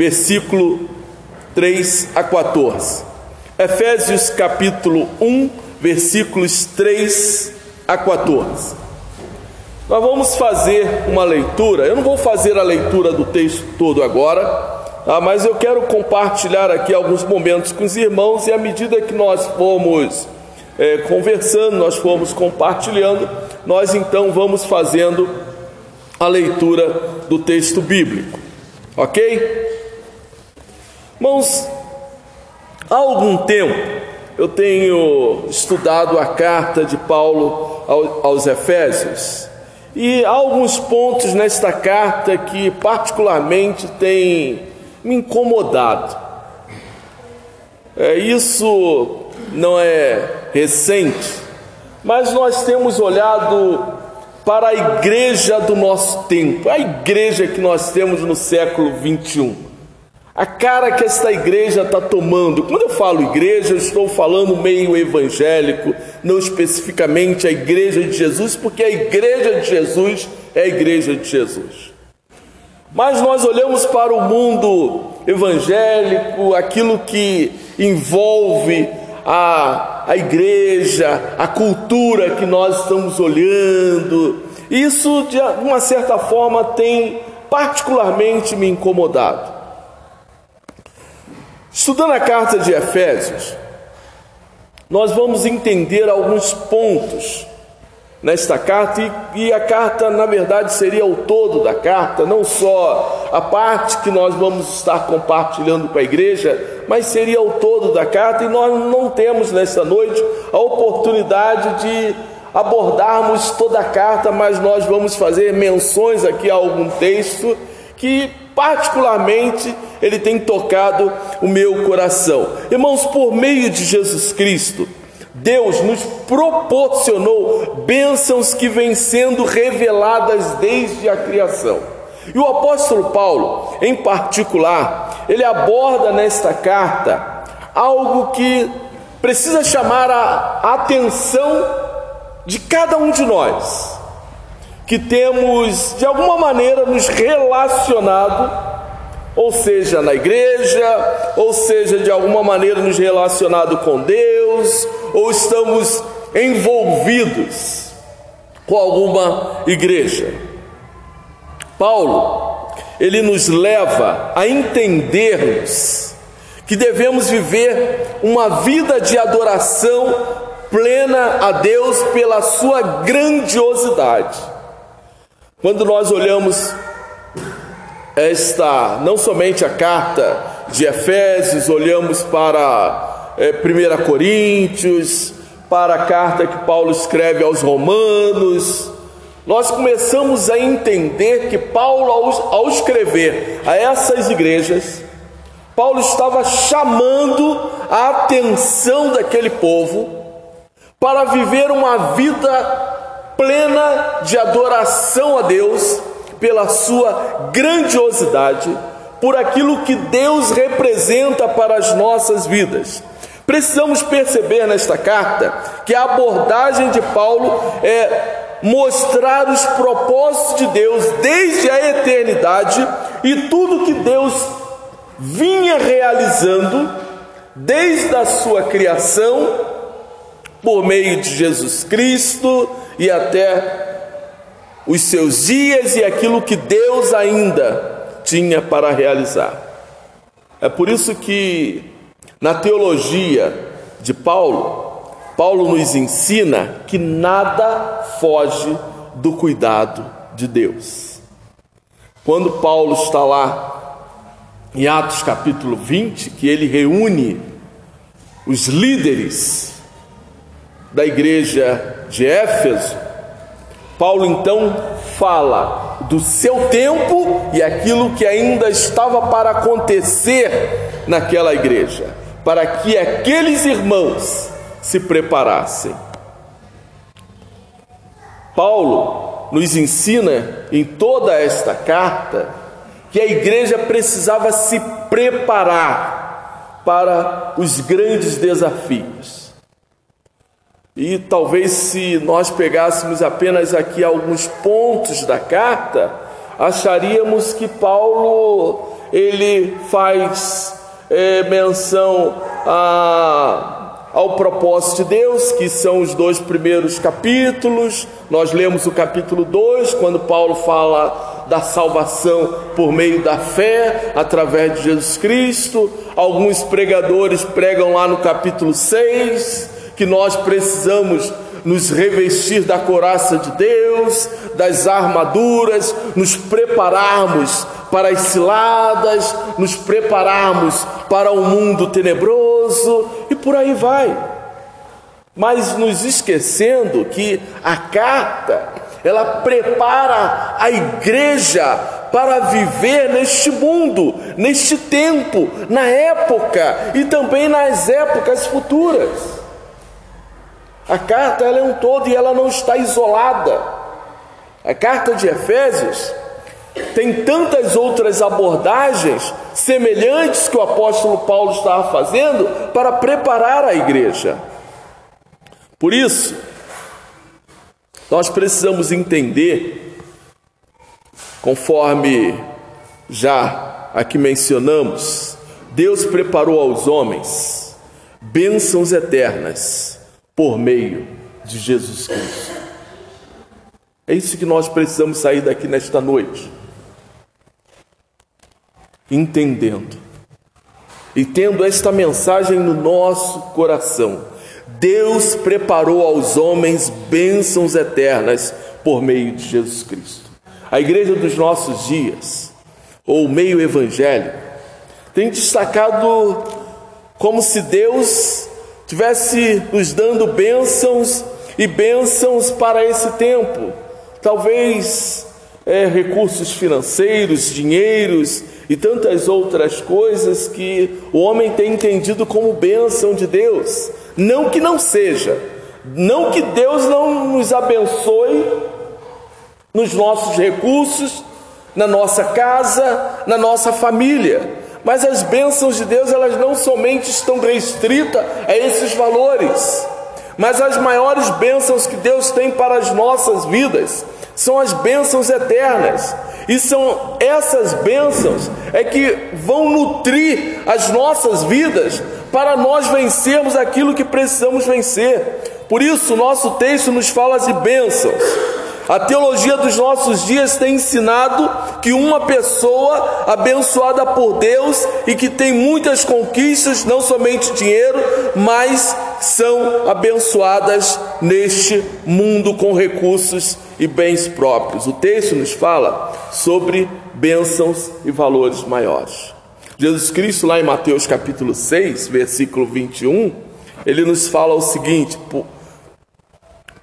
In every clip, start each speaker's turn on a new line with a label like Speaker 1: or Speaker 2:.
Speaker 1: versículo 3 a 14. Efésios capítulo 1, versículos 3 a 14. Nós vamos fazer uma leitura, eu não vou fazer a leitura do texto todo agora, tá? mas eu quero compartilhar aqui alguns momentos com os irmãos e à medida que nós formos é, conversando, nós formos compartilhando, nós então vamos fazendo a leitura do texto bíblico, ok? Irmãos, há algum tempo eu tenho estudado a carta de Paulo aos Efésios e há alguns pontos nesta carta que particularmente têm me incomodado. É, isso não é recente, mas nós temos olhado para a igreja do nosso tempo, a igreja que nós temos no século 21 a cara que esta igreja está tomando. Quando eu falo igreja, eu estou falando meio evangélico, não especificamente a igreja de Jesus, porque a igreja de Jesus é a igreja de Jesus. Mas nós olhamos para o mundo evangélico, aquilo que envolve a, a igreja, a cultura que nós estamos olhando, isso de uma certa forma tem particularmente me incomodado. Estudando a carta de Efésios, nós vamos entender alguns pontos nesta carta, e, a carta, na verdade, seria o todo da carta, não só a parte que nós vamos estar compartilhando com a igreja, mas seria o todo da carta, e nós não temos nesta noite a oportunidade de abordarmos toda a carta, mas nós vamos fazer menções aqui a algum texto que particularmente ele tem tocado o meu coração. Irmãos, por meio de Jesus Cristo, Deus nos proporcionou bênçãos que vêm sendo reveladas desde a criação. E o apóstolo Paulo, em particular, ele aborda nesta carta algo que precisa chamar a atenção de cada um de nós que temos de alguma maneira nos relacionado, ou seja, na igreja, ou seja, de alguma maneira nos relacionado com Deus, ou estamos envolvidos com alguma igreja. Paulo, ele nos leva a entendermos que devemos viver uma vida de adoração plena a Deus pela sua grandiosidade. Quando nós olhamos esta, não somente a carta de Efésios, olhamos para é, 1 Coríntios, para a carta que Paulo escreve aos Romanos, nós começamos a entender que Paulo, ao, ao escrever a essas igrejas, Paulo estava chamando a atenção daquele povo para viver uma vida plena de adoração a Deus pela sua grandiosidade, por aquilo que Deus representa para as nossas vidas. Precisamos perceber nesta carta que a abordagem de Paulo é mostrar os propósitos de Deus desde a eternidade e tudo que Deus vinha realizando desde a sua criação por meio de Jesus Cristo e até os seus dias e aquilo que Deus ainda tinha para realizar. É por isso que na teologia de Paulo, Paulo nos ensina que nada foge do cuidado de Deus. Quando Paulo está lá em Atos capítulo 20, que ele reúne os líderes da igreja de Éfeso, Paulo então fala do seu tempo e aquilo que ainda estava para acontecer naquela igreja, para que aqueles irmãos se preparassem. Paulo nos ensina em toda esta carta que a igreja precisava se preparar para os grandes desafios. E talvez se nós pegássemos apenas aqui alguns pontos da carta, acharíamos que Paulo ele faz é, menção a, ao propósito de Deus, que são os dois primeiros capítulos. Nós lemos o capítulo 2, quando Paulo fala da salvação por meio da fé, através de Jesus Cristo. Alguns pregadores pregam lá no capítulo 6 que nós precisamos nos revestir da coraça de Deus, das armaduras, nos prepararmos para as ciladas, nos prepararmos para o mundo tenebroso e por aí vai. Mas nos esquecendo que a carta, ela prepara a igreja para viver neste mundo, neste tempo, na época e também nas épocas futuras. A carta ela é um todo e ela não está isolada. A carta de Efésios tem tantas outras abordagens semelhantes que o apóstolo Paulo estava fazendo para preparar a igreja. Por isso, nós precisamos entender, conforme já aqui mencionamos, Deus preparou aos homens bênçãos eternas por meio de Jesus Cristo. É isso que nós precisamos sair daqui nesta noite. Entendendo e tendo esta mensagem no nosso coração. Deus preparou aos homens bênçãos eternas por meio de Jesus Cristo. A igreja dos nossos dias, ou meio evangélico, tem destacado como se Deus tivesse nos dando bênçãos e bênçãos para esse tempo. Talvez é, recursos financeiros, dinheiros e tantas outras coisas que o homem tem entendido como bênção de Deus. Não que não seja, não que Deus não nos abençoe nos nossos recursos, na nossa casa, na nossa família. Mas as bênçãos de Deus, elas não somente estão restritas a esses valores, mas as maiores bênçãos que Deus tem para as nossas vidas são as bênçãos eternas. E são essas bênçãos é que vão nutrir as nossas vidas para nós vencermos aquilo que precisamos vencer. Por isso, nosso texto nos fala de bênçãos. A teologia dos nossos dias tem ensinado que uma pessoa abençoada por Deus e que tem muitas conquistas, não somente dinheiro, mas são abençoadas neste mundo com recursos e bens próprios. O texto nos fala sobre bênçãos e valores maiores. Jesus Cristo, lá em Mateus capítulo 6, versículo 21, ele nos fala o seguinte: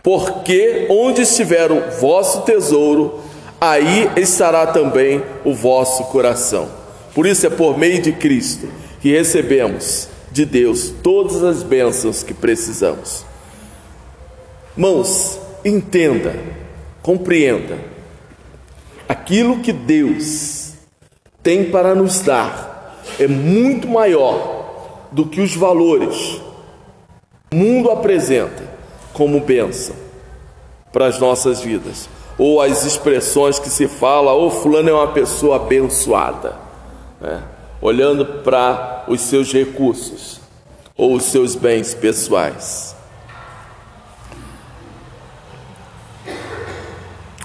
Speaker 1: porque onde estiver o vosso tesouro, aí estará também o vosso coração. Por isso é por meio de Cristo que recebemos de Deus todas as bênçãos que precisamos. Mãos, entenda, compreenda, aquilo que Deus tem para nos dar é muito maior do que os valores o mundo apresenta como bênção para as nossas vidas. Ou as expressões que se fala, ou oh, fulano é uma pessoa abençoada, né? olhando para os seus recursos ou os seus bens pessoais.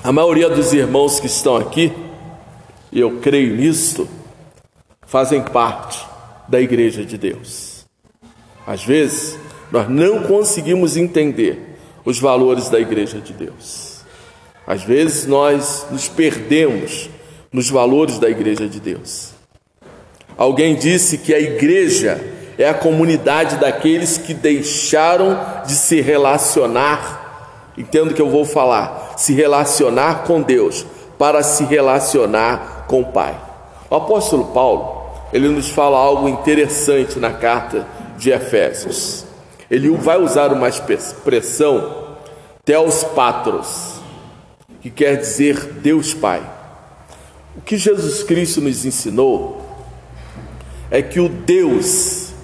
Speaker 1: A maioria dos irmãos que estão aqui, e eu creio nisto, fazem parte da igreja de Deus. Às vezes, nós não conseguimos entender os valores da igreja de Deus. Às vezes nós nos perdemos nos valores da igreja de Deus. Alguém disse que a igreja é a comunidade daqueles que deixaram de se relacionar, entendo que eu vou falar, se relacionar com Deus para se relacionar com o Pai. O apóstolo Paulo, ele nos fala algo interessante na carta de Efésios ele vai usar uma expressão Theos Patros, que quer dizer Deus Pai. O que Jesus Cristo nos ensinou é que o Deus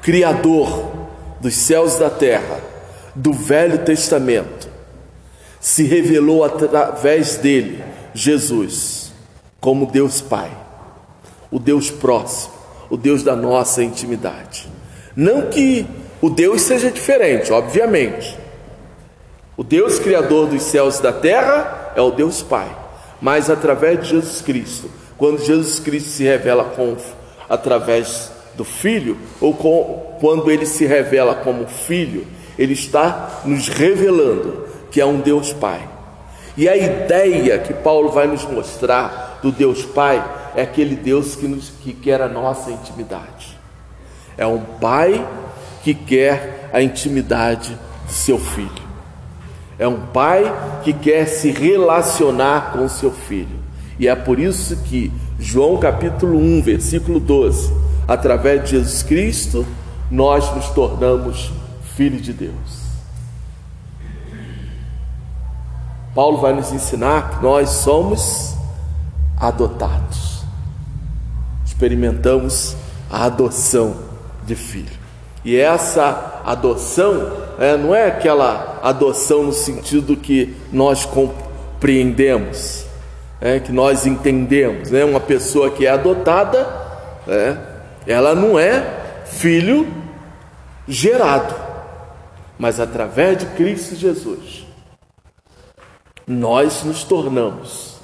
Speaker 1: Criador dos céus e da terra, do Velho Testamento, se revelou através dele, Jesus, como Deus Pai. o Deus próximo, o Deus da nossa intimidade. Não que o Deus seja diferente, obviamente. O Deus criador dos céus e da terra é o Deus Pai, mas através de Jesus Cristo, quando Jesus Cristo se revela com, através do Filho, ou com, quando ele se revela como Filho, ele está nos revelando que é um Deus Pai. E a ideia que Paulo vai nos mostrar do Deus Pai é aquele Deus que, nos, que quer a nossa intimidade. É um pai que quer a intimidade de seu filho. É um pai que quer se relacionar com seu filho. E é por isso que João capítulo 1, versículo 12, através de Jesus Cristo, nós nos tornamos filhos de Deus. Paulo vai nos ensinar que nós somos adotados experimentamos a adoção de filho. E essa adoção é, não é aquela adoção no sentido que nós compreendemos, é, que nós entendemos. Né? Uma pessoa que é adotada, é, ela não é filho gerado, mas através de Cristo Jesus, nós nos tornamos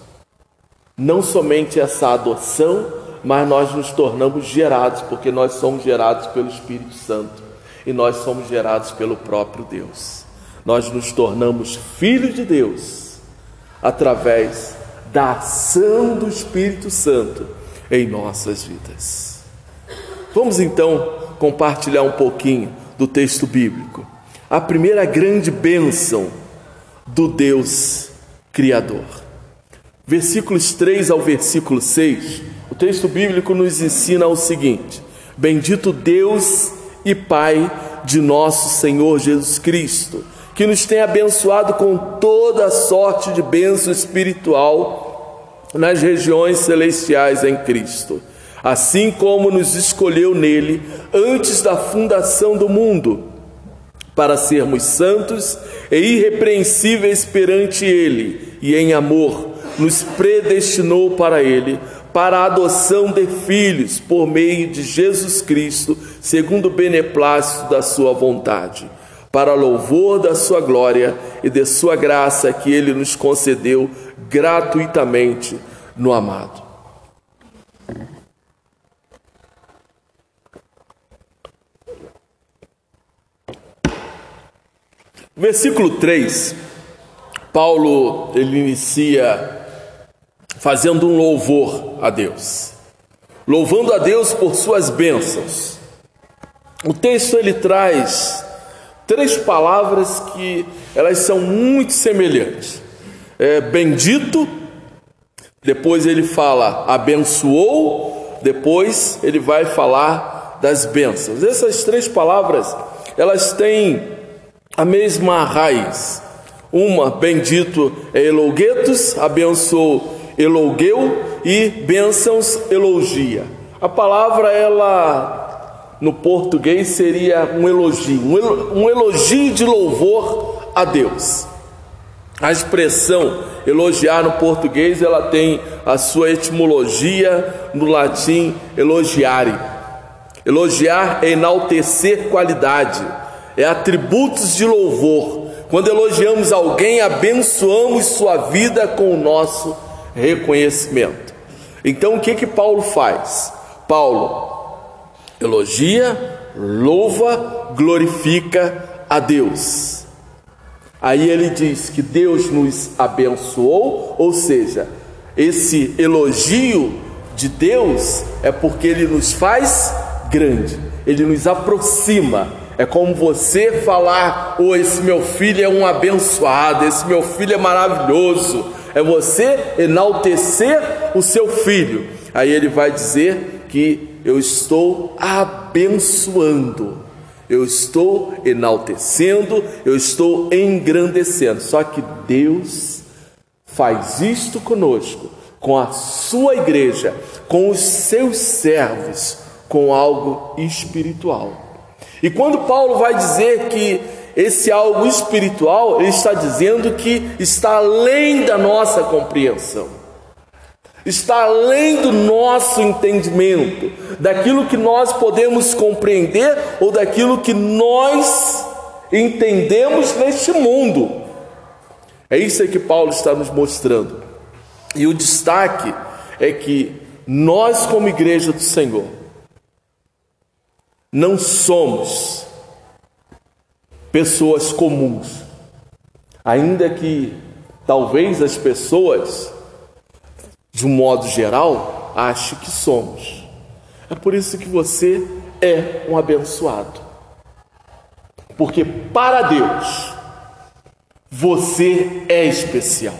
Speaker 1: não somente essa adoção, mas nós nos tornamos gerados, porque nós somos gerados pelo Espírito Santo e nós somos gerados pelo próprio Deus. Nós nos tornamos filhos de Deus através da ação do Espírito Santo em nossas vidas. Vamos então compartilhar um pouquinho do texto bíblico. A primeira grande bênção do Deus Criador. Versículos 3 ao versículo 6 o texto bíblico nos ensina o seguinte: Bendito Deus e Pai de nosso Senhor Jesus Cristo, que nos tem abençoado com toda sorte de bênção espiritual nas regiões celestiais em Cristo, assim como nos escolheu nele antes da fundação do mundo, para sermos santos e irrepreensíveis perante ele, e em amor nos predestinou para ele para a adoção de filhos por meio de Jesus Cristo, segundo o beneplácito da sua vontade, para louvor da sua glória e de sua graça que ele nos concedeu gratuitamente no amado. Versículo 3, Paulo ele inicia fazendo um louvor a Deus, louvando a Deus por suas bênçãos. O texto ele traz três palavras que elas são muito semelhantes. É, bendito, depois ele fala abençoou, depois ele vai falar das bênçãos. Essas três palavras, elas têm a mesma raiz. Uma, bendito é elogetos, abençoou elogueu e bênçãos elogia. A palavra ela no português seria um elogio, um elogio de louvor a Deus. A expressão elogiar no português ela tem a sua etimologia no latim elogiare. Elogiar é enaltecer qualidade, é atributos de louvor. Quando elogiamos alguém, abençoamos sua vida com o nosso reconhecimento. Então o que que Paulo faz? Paulo elogia, louva, glorifica a Deus. Aí ele diz que Deus nos abençoou, ou seja, esse elogio de Deus é porque ele nos faz grande, ele nos aproxima. É como você falar: "Oh, esse meu filho é um abençoado, esse meu filho é maravilhoso" é você enaltecer o seu filho. Aí ele vai dizer que eu estou abençoando, eu estou enaltecendo, eu estou engrandecendo. Só que Deus faz isto conosco, com a sua igreja, com os seus servos, com algo espiritual. E quando Paulo vai dizer que esse algo espiritual, ele está dizendo que está além da nossa compreensão. está além do nosso entendimento, daquilo que nós podemos compreender ou daquilo que nós entendemos neste mundo. É isso que Paulo está nos mostrando. E o destaque é que nós, como igreja do Senhor, não somos pessoas comuns, ainda que talvez as pessoas, de um modo geral, achem que somos. É por isso que você é um abençoado, porque para Deus você é especial.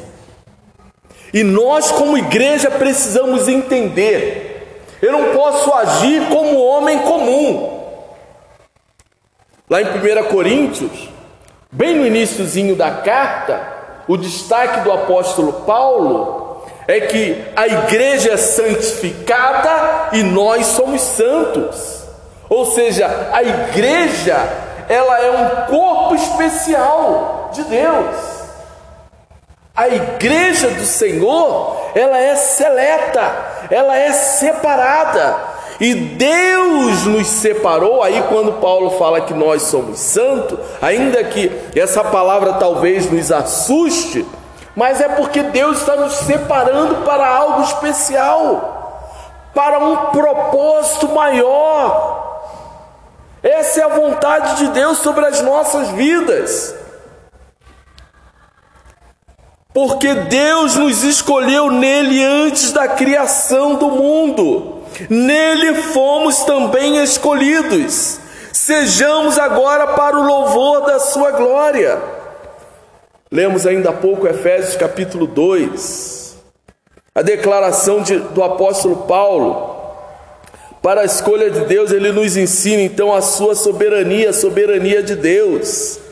Speaker 1: E nós, como igreja, precisamos entender: eu não posso agir como homem comum. Lá em 1 Coríntios, bem no iníciozinho da carta, o destaque do apóstolo Paulo é que a igreja é santificada e nós somos santos. Ou seja, a igreja, ela é um corpo especial de Deus. A igreja do Senhor, ela é seleta, ela é separada. E Deus nos separou, aí quando Paulo fala que nós somos santos, ainda que essa palavra talvez nos assuste, mas é porque Deus está nos separando para algo especial, para um propósito maior. Essa é a vontade de Deus sobre as nossas vidas porque Deus nos escolheu nele antes da criação do mundo. Nele fomos também escolhidos. Sejamos agora para o louvor da sua glória. Lemos ainda há pouco Efésios capítulo 2, a declaração de, do apóstolo Paulo. Para a escolha de Deus, ele nos ensina então a sua soberania, a soberania de Deus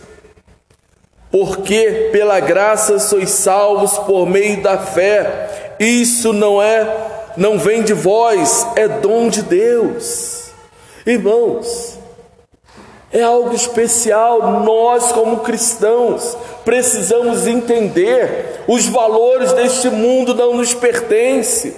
Speaker 1: porque pela graça sois salvos por meio da fé. Isso não é, não vem de vós, é dom de Deus. Irmãos, é algo especial. Nós, como cristãos, precisamos entender: os valores deste mundo não nos pertencem.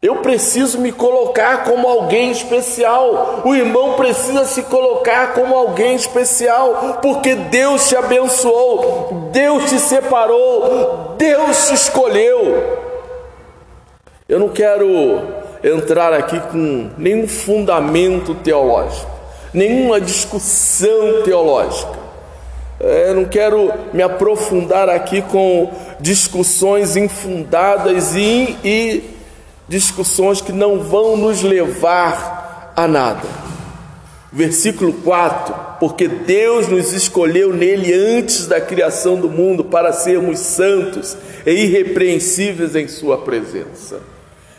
Speaker 1: Eu preciso me colocar como alguém especial. O irmão precisa se colocar como alguém especial, porque Deus te abençoou, Deus te separou, Deus te escolheu. Eu não quero entrar aqui com nenhum fundamento teológico, nenhuma discussão teológica. Eu não quero me aprofundar aqui com discussões infundadas e, e discussões que não vão nos levar a nada. Versículo 4: Porque Deus nos escolheu nele antes da criação do mundo para sermos santos e irrepreensíveis em Sua presença.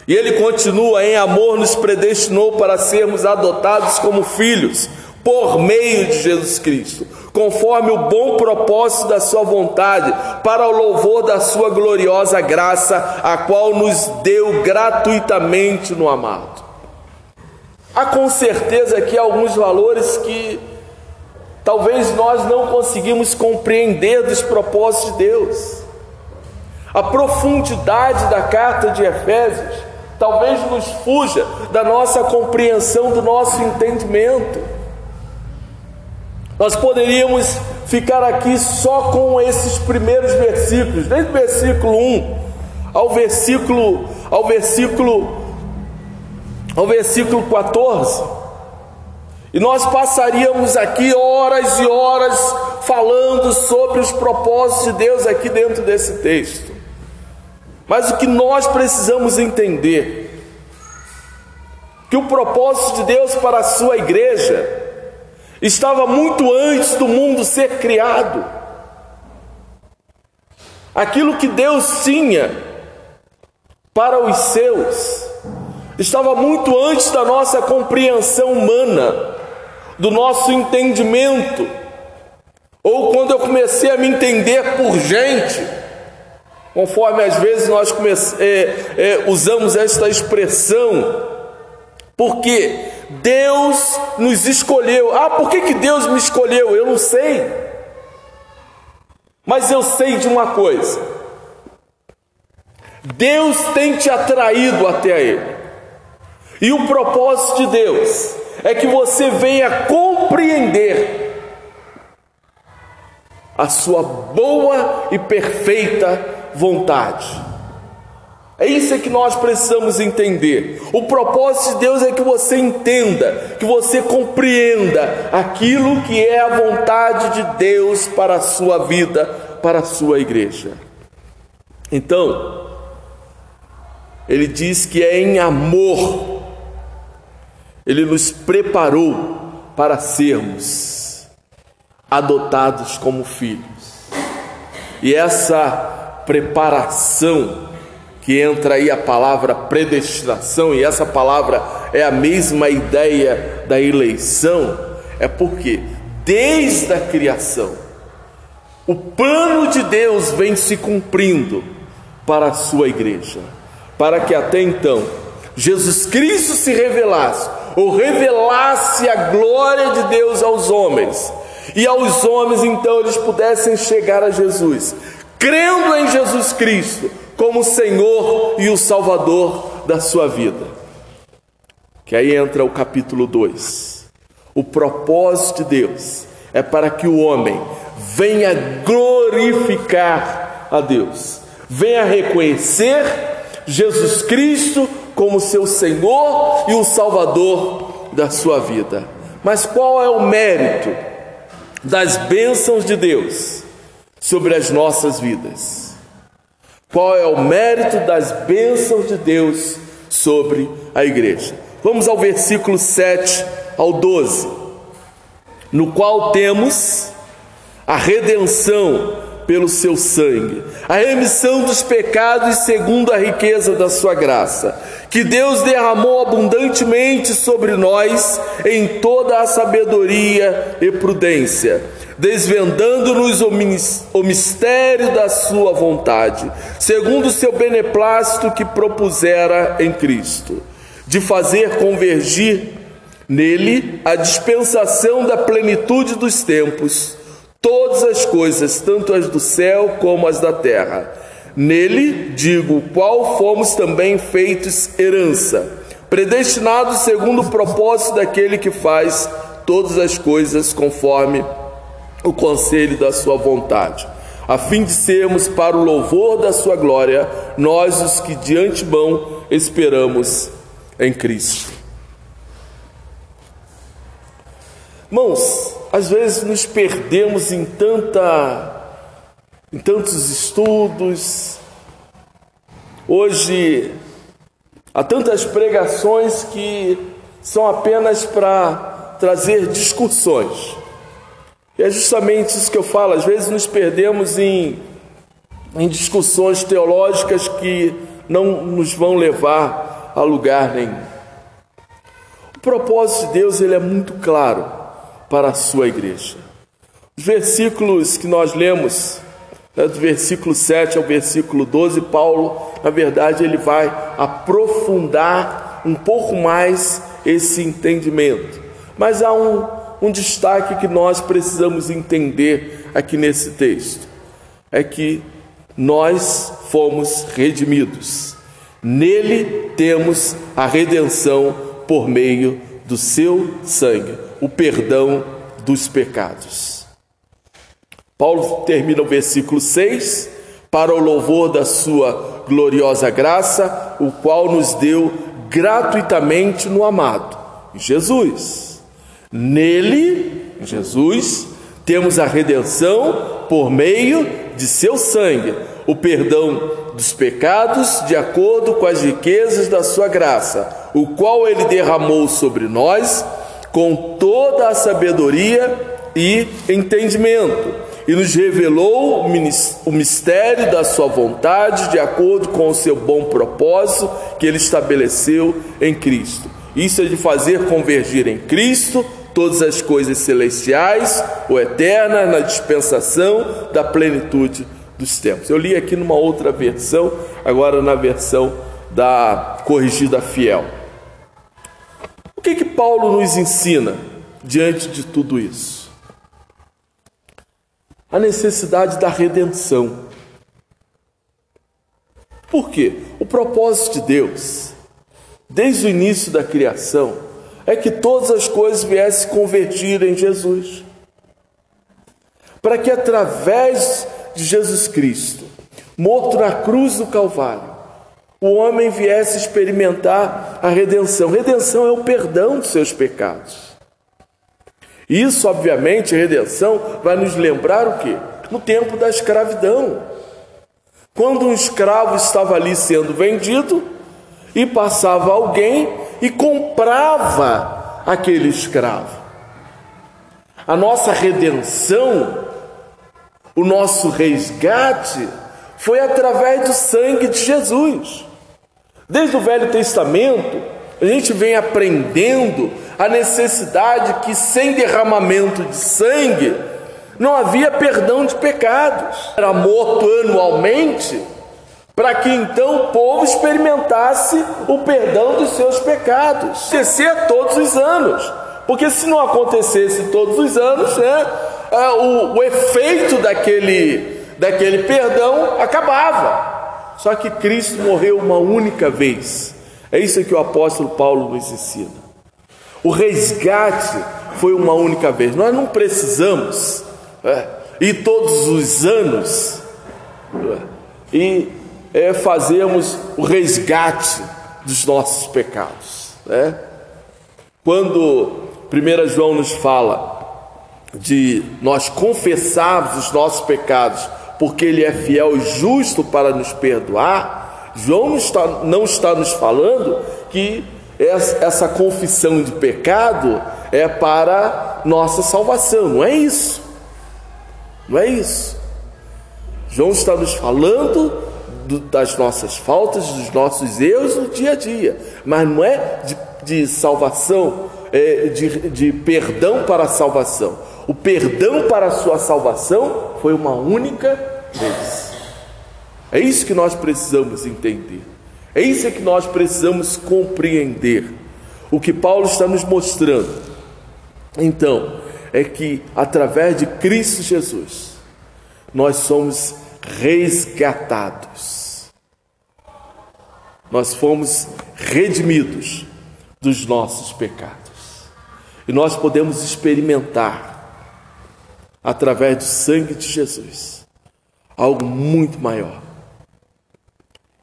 Speaker 1: E ele continua: em amor nos predestinou para sermos adotados como filhos por meio de Jesus Cristo, conforme o bom propósito da Sua vontade, para o louvor da Sua gloriosa graça, a qual nos deu gratuitamente no amado. Há com certeza aqui alguns valores que talvez nós não conseguimos compreender dos propósitos de Deus. A profundidade da carta de Efésios talvez nos fuja da nossa compreensão, do nosso entendimento. Nós poderíamos ficar aqui só com esses primeiros versículos, desde o versículo 1 ao versículo ao versículo ao versículo 14. E nós passaríamos aqui horas e horas falando sobre os propósitos de Deus aqui dentro desse texto. Mas o que nós precisamos entender que o propósito de Deus para a sua igreja estava muito antes do mundo ser criado. Aquilo que Deus tinha para os seus estava muito antes da nossa compreensão humana, do nosso entendimento, ou quando eu comecei a me entender por gente, conforme às vezes nós é, é, usamos esta expressão, porque Deus nos escolheu. Ah, por que, que Deus me escolheu? Eu não sei. Mas eu sei de uma coisa: Deus tem te atraído até Ele. E o propósito de Deus é que você venha compreender a sua boa e perfeita vontade. É isso que nós precisamos entender. O propósito de Deus é que você entenda, que você compreenda aquilo que é a vontade de Deus para a sua vida, para a sua igreja. Então, ele diz que é em amor, ele nos preparou para sermos adotados como filhos. E essa preparação que entra aí a palavra predestinação, e essa palavra é a mesma ideia da eleição, é porque desde a criação, o plano de Deus vem se cumprindo para a sua igreja, para que até então Jesus Cristo se revelasse, ou revelasse a glória de Deus aos homens, e aos homens então eles pudessem chegar a Jesus, crendo em Jesus Cristo como Senhor e o Salvador da sua vida. Que aí entra o capítulo 2. O propósito de Deus é para que o homem venha glorificar a Deus, venha reconhecer Jesus Cristo como seu Senhor e o Salvador da sua vida. Mas qual é o mérito das bênçãos de Deus sobre as nossas vidas? Qual é o mérito das bênçãos de Deus sobre a igreja? Vamos ao versículo 7 ao 12, no qual temos a redenção pelo seu sangue, a remissão dos pecados segundo a riqueza da sua graça, que Deus derramou abundantemente sobre nós em toda a sabedoria e prudência desvendando-nos o mistério da Sua vontade, segundo o seu beneplácito que propusera em Cristo, de fazer convergir nele a dispensação da plenitude dos tempos, todas as coisas, tanto as do céu como as da terra. Nele, digo, qual fomos também feitos herança, predestinados segundo o propósito daquele que faz todas as coisas conforme o conselho da sua vontade, a fim de sermos para o louvor da sua glória, nós os que de antemão esperamos em Cristo. Irmãos, às vezes nos perdemos em tanta em tantos estudos. Hoje há tantas pregações que são apenas para trazer discussões. E é justamente isso que eu falo, às vezes nos perdemos em, em discussões teológicas que não nos vão levar a lugar nenhum. O propósito de Deus ele é muito claro para a sua igreja. Os versículos que nós lemos, né, do versículo 7 ao versículo 12, Paulo, na verdade, ele vai aprofundar um pouco mais esse entendimento. Mas há um, um destaque que nós precisamos entender aqui nesse texto é que nós fomos redimidos. Nele temos a redenção por meio do seu sangue, o perdão dos pecados. Paulo termina o versículo 6 para o louvor da sua gloriosa graça, o qual nos deu gratuitamente no amado, Jesus. Nele, Jesus, temos a redenção por meio de seu sangue, o perdão dos pecados de acordo com as riquezas da sua graça, o qual ele derramou sobre nós com toda a sabedoria e entendimento, e nos revelou o mistério da sua vontade de acordo com o seu bom propósito que ele estabeleceu em Cristo. Isso é de fazer convergir em Cristo todas as coisas celestiais ou eternas na dispensação da plenitude dos tempos. Eu li aqui numa outra versão, agora na versão da corrigida fiel. O que que Paulo nos ensina diante de tudo isso? A necessidade da redenção. Por quê? O propósito de Deus, desde o início da criação, é que todas as coisas viessem convertir em Jesus. Para que através de Jesus Cristo, morto na cruz do Calvário, o homem viesse experimentar a redenção. Redenção é o perdão dos seus pecados. Isso, obviamente, redenção vai nos lembrar o quê? No tempo da escravidão. Quando um escravo estava ali sendo vendido e passava alguém e comprava aquele escravo. A nossa redenção, o nosso resgate, foi através do sangue de Jesus. Desde o Velho Testamento, a gente vem aprendendo a necessidade que sem derramamento de sangue não havia perdão de pecados. Era morto anualmente para que então o povo experimentasse o perdão dos seus pecados. Acontecer todos os anos, porque se não acontecesse todos os anos, né, é, o, o efeito daquele, daquele perdão acabava. Só que Cristo morreu uma única vez. É isso que o apóstolo Paulo nos ensina. O resgate foi uma única vez. Nós não precisamos é, ir todos os anos é, e é, fazermos o resgate dos nossos pecados. Né? Quando 1 João nos fala de nós confessarmos os nossos pecados, porque Ele é fiel e justo para nos perdoar, João não está, não está nos falando que essa confissão de pecado é para nossa salvação, não é isso. Não é isso. João está nos falando do, das nossas faltas, dos nossos erros no dia a dia, mas não é de, de salvação, é de, de perdão para a salvação. O perdão para a sua salvação foi uma única vez. É isso que nós precisamos entender. É isso que nós precisamos compreender. O que Paulo está nos mostrando, então, é que através de Cristo Jesus, nós somos resgatados. Nós fomos redimidos dos nossos pecados. E nós podemos experimentar, através do sangue de Jesus, algo muito maior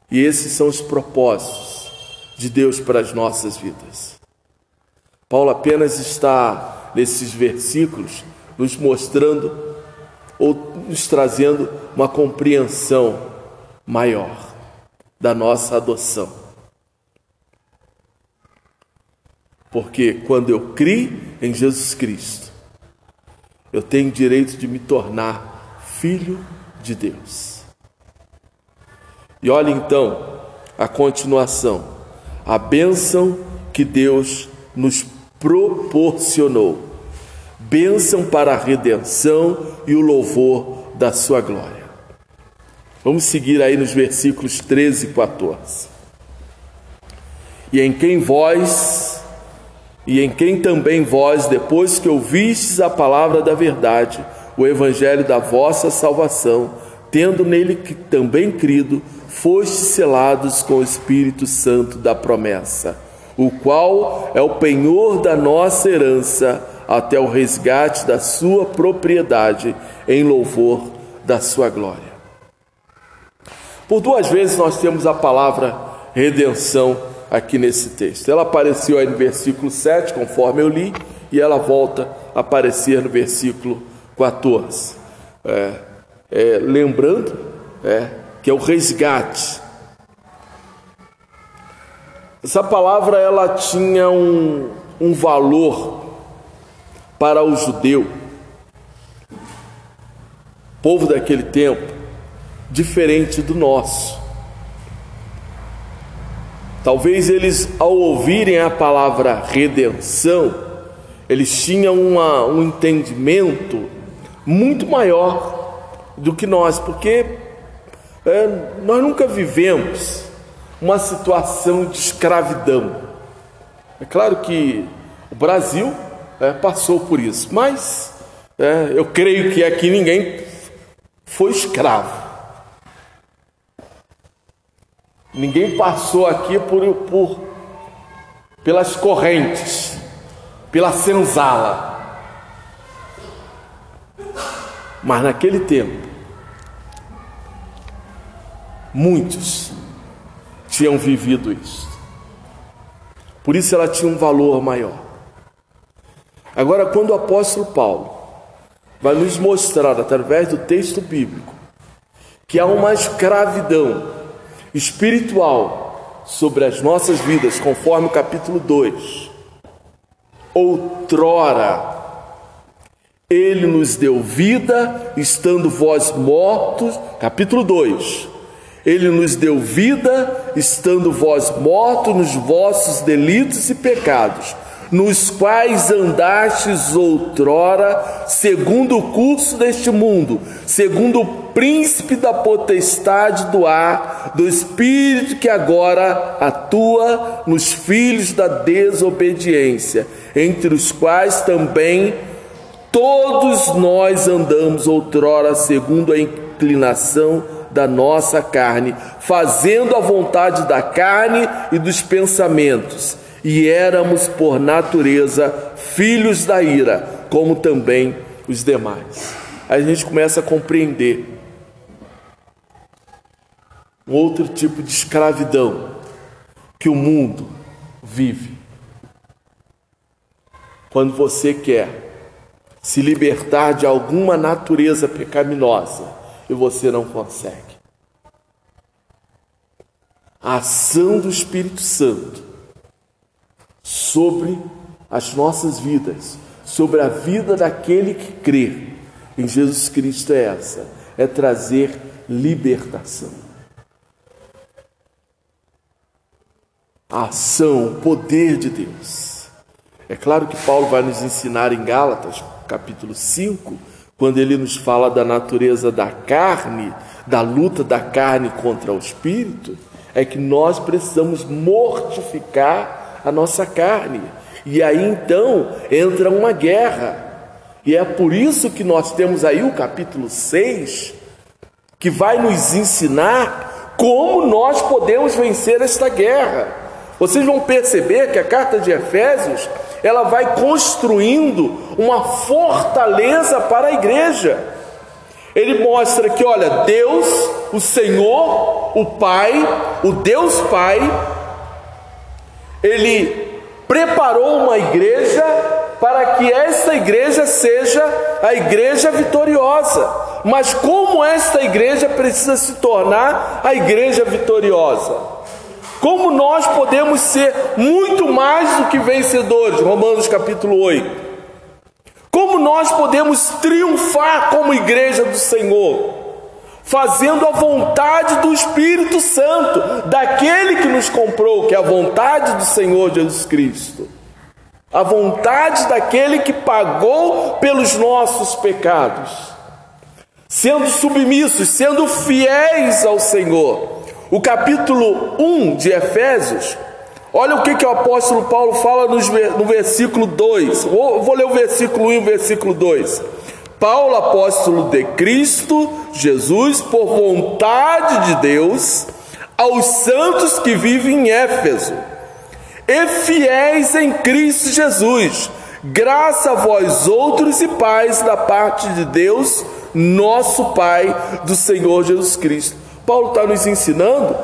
Speaker 1: e esses são os propósitos de Deus para as nossas vidas. Paulo apenas está nesses versículos nos mostrando ou nos trazendo uma compreensão maior da nossa adoção. Porque quando eu criei em Jesus Cristo, eu tenho direito de me tornar filho de Deus. E olha então a continuação, a bênção que Deus nos proporcionou. Bênção para a redenção e o louvor da sua glória. Vamos seguir aí nos versículos 13 e 14. E em quem vós, e em quem também vós, depois que ouvistes a palavra da verdade, o evangelho da vossa salvação, tendo nele também crido, fostes selados com o Espírito Santo da promessa, o qual é o penhor da nossa herança até o resgate da sua propriedade em louvor da sua glória. Por duas vezes nós temos a palavra redenção aqui nesse texto. Ela apareceu aí no versículo 7, conforme eu li, e ela volta a aparecer no versículo 14. É, é, lembrando, é, que é o resgate. Essa palavra ela tinha um, um valor para o judeu, povo daquele tempo, diferente do nosso. Talvez eles, ao ouvirem a palavra redenção, eles tinham uma, um entendimento muito maior do que nós, porque é, nós nunca vivemos uma situação de escravidão. É claro que o Brasil é, passou por isso, mas é, eu creio que aqui ninguém foi escravo. Ninguém passou aqui por, por pelas correntes, pela senzala. Mas naquele tempo, muitos tinham vivido isso. Por isso ela tinha um valor maior. Agora, quando o apóstolo Paulo vai nos mostrar, através do texto bíblico, que há uma escravidão espiritual sobre as nossas vidas, conforme o capítulo 2. Outrora, ele nos deu vida, estando vós mortos, capítulo 2. Ele nos deu vida, estando vós mortos nos vossos delitos e pecados, nos quais andastes outrora, segundo o curso deste mundo, segundo o príncipe da potestade do ar, do espírito que agora atua nos filhos da desobediência, entre os quais também todos nós andamos outrora segundo a inclinação da nossa carne, fazendo a vontade da carne e dos pensamentos e éramos por natureza filhos da ira, como também os demais. Aí a gente começa a compreender um outro tipo de escravidão que o mundo vive. Quando você quer se libertar de alguma natureza pecaminosa e você não consegue. A ação do Espírito Santo sobre as nossas vidas, sobre a vida daquele que crê em Jesus Cristo é essa: é trazer libertação. A ação, o poder de Deus. É claro que Paulo vai nos ensinar em Gálatas, capítulo 5, quando ele nos fala da natureza da carne, da luta da carne contra o espírito, é que nós precisamos mortificar a nossa carne. E aí então entra uma guerra. E é por isso que nós temos aí o capítulo 6, que vai nos ensinar como nós podemos vencer esta guerra. Vocês vão perceber que a carta de Efésios, ela vai construindo uma fortaleza para a igreja. Ele mostra que, olha, Deus, o Senhor, o Pai, o Deus Pai, ele preparou uma igreja para que esta igreja seja a igreja vitoriosa. Mas como esta igreja precisa se tornar a igreja vitoriosa? Como nós podemos ser muito mais do que vencedores? Romanos capítulo 8. Como nós podemos triunfar como igreja do Senhor? Fazendo a vontade do Espírito Santo, daquele que nos comprou, que é a vontade do Senhor Jesus Cristo. A vontade daquele que pagou pelos nossos pecados. Sendo submissos, sendo fiéis ao Senhor. O capítulo 1 de Efésios, olha o que, que o apóstolo Paulo fala no versículo 2. Vou ler o versículo 1 e o versículo 2. Paulo, apóstolo de Cristo Jesus, por vontade de Deus, aos santos que vivem em Éfeso e fiéis em Cristo Jesus, graça a vós outros e paz da parte de Deus, nosso Pai, do Senhor Jesus Cristo. Paulo está nos ensinando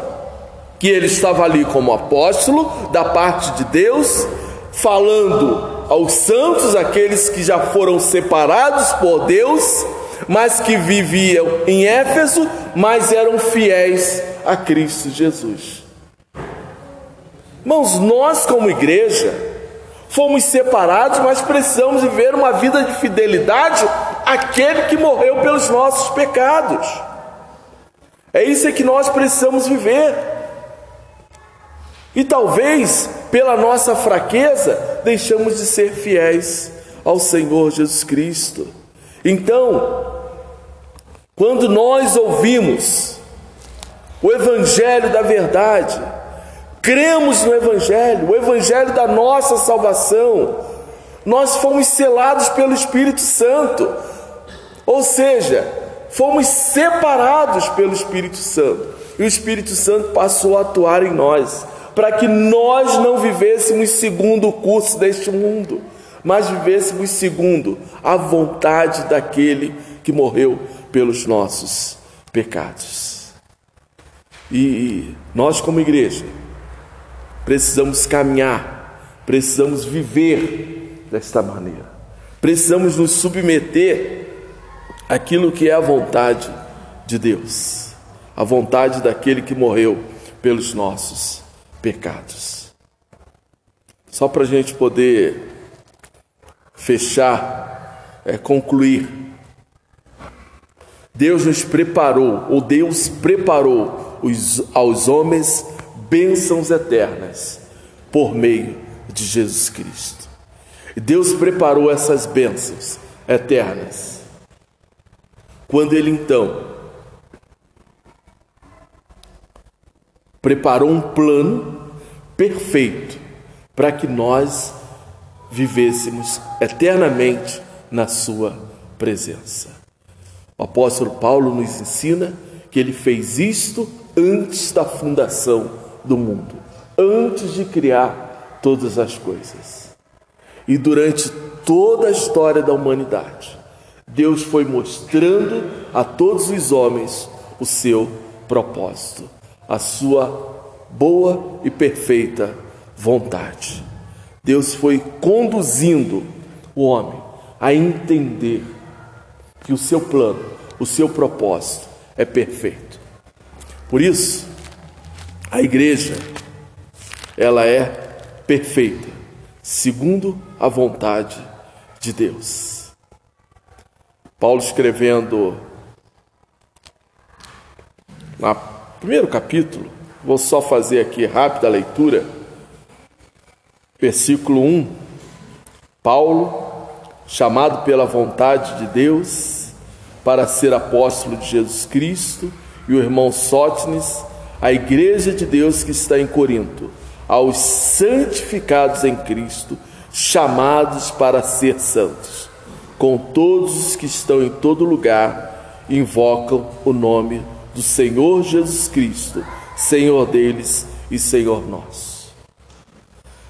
Speaker 1: que ele estava ali como apóstolo da parte de Deus, falando aos santos, aqueles que já foram separados por Deus, mas que viviam em Éfeso, mas eram fiéis a Cristo Jesus. Irmãos, nós como igreja fomos separados, mas precisamos viver uma vida de fidelidade àquele que morreu pelos nossos pecados. É isso que nós precisamos viver. E talvez pela nossa fraqueza deixamos de ser fiéis ao Senhor Jesus Cristo. Então, quando nós ouvimos o Evangelho da verdade, cremos no Evangelho, o Evangelho da nossa salvação, nós fomos selados pelo Espírito Santo, ou seja, fomos separados pelo Espírito Santo. E o Espírito Santo passou a atuar em nós, para que nós não vivêssemos segundo o curso deste mundo, mas vivêssemos segundo a vontade daquele que morreu pelos nossos pecados. E nós, como igreja, precisamos caminhar, precisamos viver desta maneira, precisamos nos submeter àquilo que é a vontade de Deus, a vontade daquele que morreu pelos nossos pecados. Só para a gente poder fechar, é, concluir. Deus nos preparou, ou Deus preparou os, aos homens bênçãos eternas por meio de Jesus Cristo. Deus preparou essas bênçãos eternas. Quando Ele então preparou um plano perfeito para que nós vivêssemos eternamente na Sua presença. O apóstolo Paulo nos ensina que ele fez isto antes da fundação do mundo, antes de criar todas as coisas. E durante toda a história da humanidade, Deus foi mostrando a todos os homens o seu propósito, a sua boa e perfeita vontade. Deus foi conduzindo o homem a entender que o seu plano, o seu propósito é perfeito. Por isso, a igreja ela é perfeita, segundo a vontade de Deus. Paulo escrevendo no primeiro capítulo, vou só fazer aqui rápida leitura. Versículo 1: Paulo, chamado pela vontade de Deus para ser apóstolo de Jesus Cristo, e o irmão Sótines, a igreja de Deus que está em Corinto, aos santificados em Cristo, chamados para ser santos, com todos os que estão em todo lugar, invocam o nome do Senhor Jesus Cristo, Senhor deles e Senhor nosso.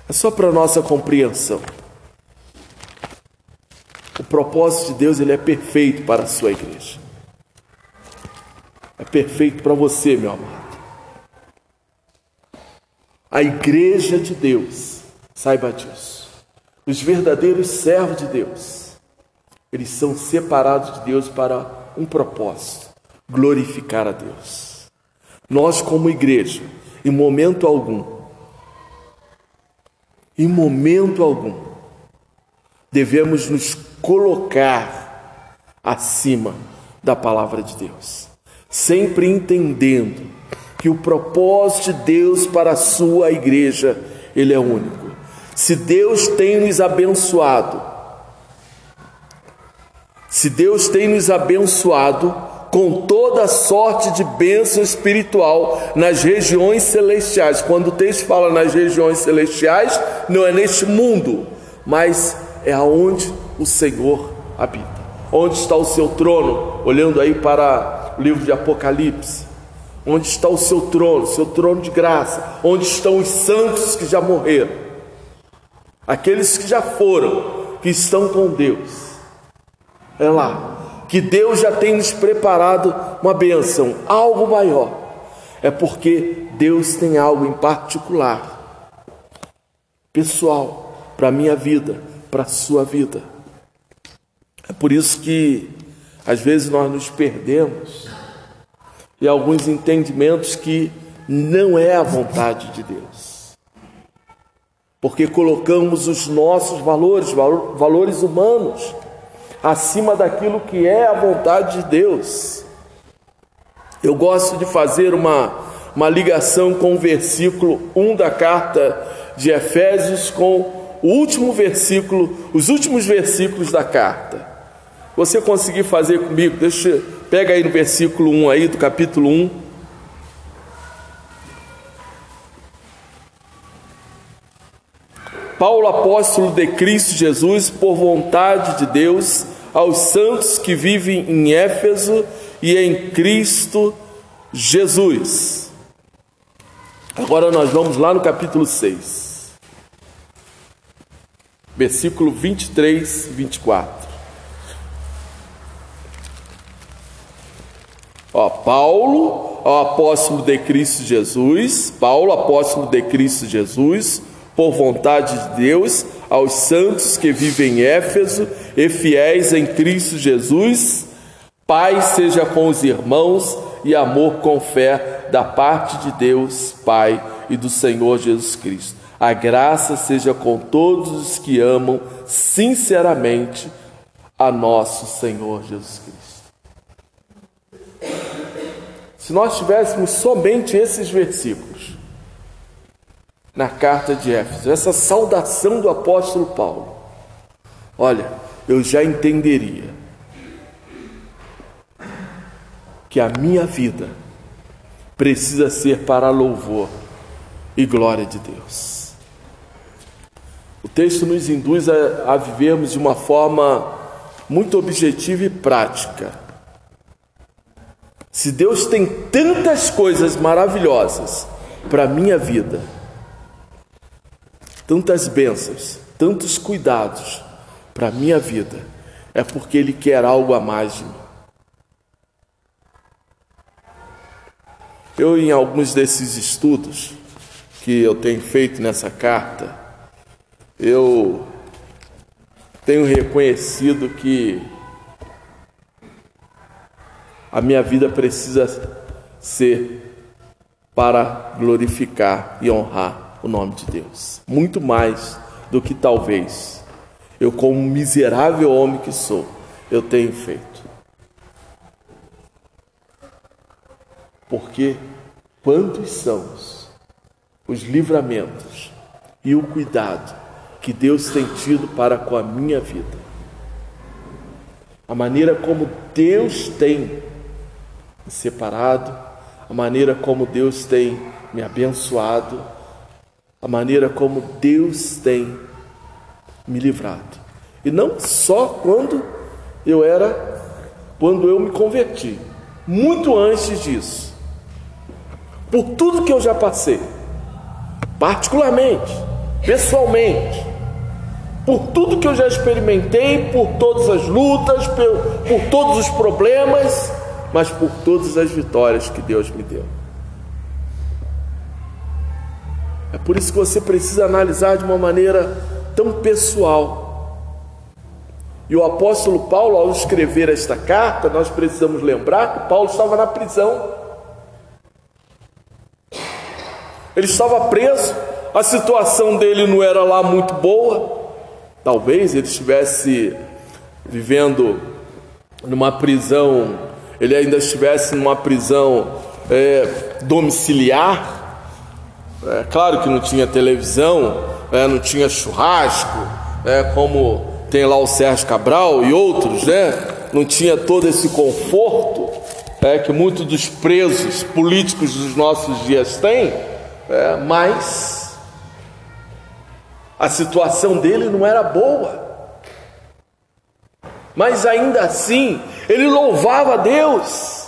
Speaker 1: É só para nossa compreensão. O propósito de Deus ele é perfeito para a sua igreja. É perfeito para você, meu amado. A igreja de Deus, saiba disso. Os verdadeiros servos de Deus, eles são separados de Deus para um propósito: glorificar a Deus. Nós, como igreja, em momento algum, em momento algum, devemos nos colocar acima da palavra de Deus, sempre entendendo que o propósito de Deus para a sua igreja, ele é único. Se Deus tem nos abençoado, se Deus tem nos abençoado, com toda sorte de bênção espiritual nas regiões celestiais. Quando o texto fala nas regiões celestiais, não é neste mundo, mas é aonde o Senhor habita. Onde está o seu trono? Olhando aí para o livro de Apocalipse. Onde está o seu trono, seu trono de graça? Onde estão os santos que já morreram? Aqueles que já foram, que estão com Deus. É lá que Deus já tem nos preparado uma bênção, algo maior, é porque Deus tem algo em particular, pessoal, para a minha vida, para a sua vida. É por isso que às vezes nós nos perdemos e alguns entendimentos que não é a vontade de Deus. Porque colocamos os nossos valores, valores humanos, acima daquilo que é a vontade de Deus. Eu gosto de fazer uma, uma ligação com o versículo 1 da carta de Efésios com o último versículo, os últimos versículos da carta. Você conseguir fazer comigo? Deixa, pega aí no versículo 1 aí do capítulo 1. Paulo, apóstolo de Cristo Jesus, por vontade de Deus, aos santos que vivem em Éfeso e em Cristo Jesus. Agora nós vamos lá no capítulo 6, versículo 23 e 24. Ó, Paulo, ó, apóstolo de Cristo Jesus, Paulo, apóstolo de Cristo Jesus, por vontade de Deus, aos santos que vivem em Éfeso e fiéis em Cristo Jesus, paz seja com os irmãos e amor com fé da parte de Deus, Pai e do Senhor Jesus Cristo. A graça seja com todos os que amam sinceramente a nosso Senhor Jesus Cristo. Se nós tivéssemos somente esses versículos na carta de Éfeso, essa saudação do apóstolo Paulo, olha, eu já entenderia que a minha vida precisa ser para louvor e glória de Deus. O texto nos induz a, a vivermos de uma forma muito objetiva e prática se Deus tem tantas coisas maravilhosas para a minha vida, tantas bênçãos, tantos cuidados para a minha vida, é porque Ele quer algo a mais de mim. Eu, em alguns desses estudos que eu tenho feito nessa carta, eu tenho reconhecido que a minha vida precisa ser para glorificar e honrar o nome de Deus. Muito mais do que talvez eu, como miserável homem que sou, eu tenho feito. Porque quantos são os livramentos e o cuidado que Deus tem tido para com a minha vida. A maneira como Deus tem separado, a maneira como Deus tem me abençoado, a maneira como Deus tem me livrado. E não só quando eu era, quando eu me converti, muito antes disso. Por tudo que eu já passei, particularmente, pessoalmente, por tudo que eu já experimentei, por todas as lutas, por, por todos os problemas, mas por todas as vitórias que Deus me deu. É por isso que você precisa analisar de uma maneira tão pessoal. E o apóstolo Paulo, ao escrever esta carta, nós precisamos lembrar que Paulo estava na prisão. Ele estava preso, a situação dele não era lá muito boa. Talvez ele estivesse vivendo numa prisão ele ainda estivesse numa prisão é, domiciliar, é, claro que não tinha televisão, é, não tinha churrasco, é, como tem lá o Sérgio Cabral e outros, né? não tinha todo esse conforto é, que muitos dos presos políticos dos nossos dias têm, é, mas a situação dele não era boa. Mas ainda assim, ele louvava a Deus,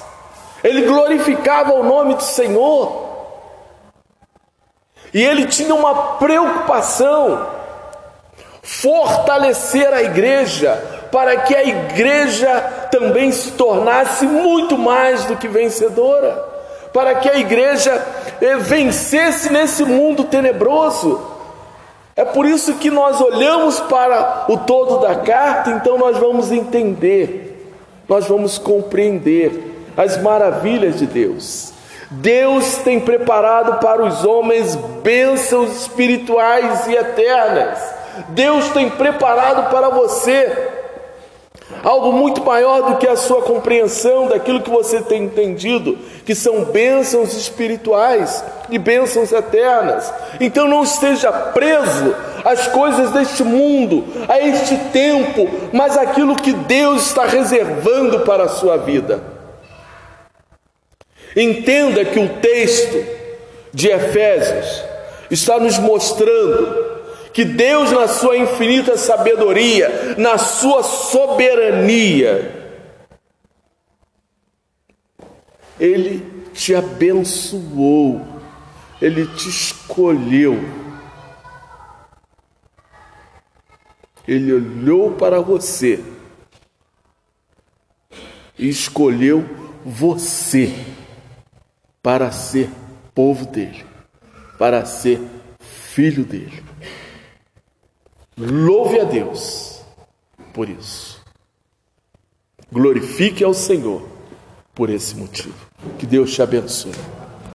Speaker 1: ele glorificava o nome do Senhor, e ele tinha uma preocupação: fortalecer a igreja, para que a igreja também se tornasse muito mais do que vencedora, para que a igreja eh, vencesse nesse mundo tenebroso. É por isso que nós olhamos para o todo da carta, então nós vamos entender, nós vamos compreender as maravilhas de Deus. Deus tem preparado para os homens bênçãos espirituais e eternas. Deus tem preparado para você algo muito maior do que a sua compreensão daquilo que você tem entendido, que são bênçãos espirituais e bênçãos eternas. Então não esteja preso às coisas deste mundo, a este tempo, mas aquilo que Deus está reservando para a sua vida. Entenda que o texto de Efésios está nos mostrando que Deus, na sua infinita sabedoria, na sua soberania, Ele te abençoou, Ele te escolheu. Ele olhou para você e escolheu você para ser povo dele, para ser filho dele. Louve a Deus por isso. Glorifique ao Senhor por esse motivo. Que Deus te abençoe.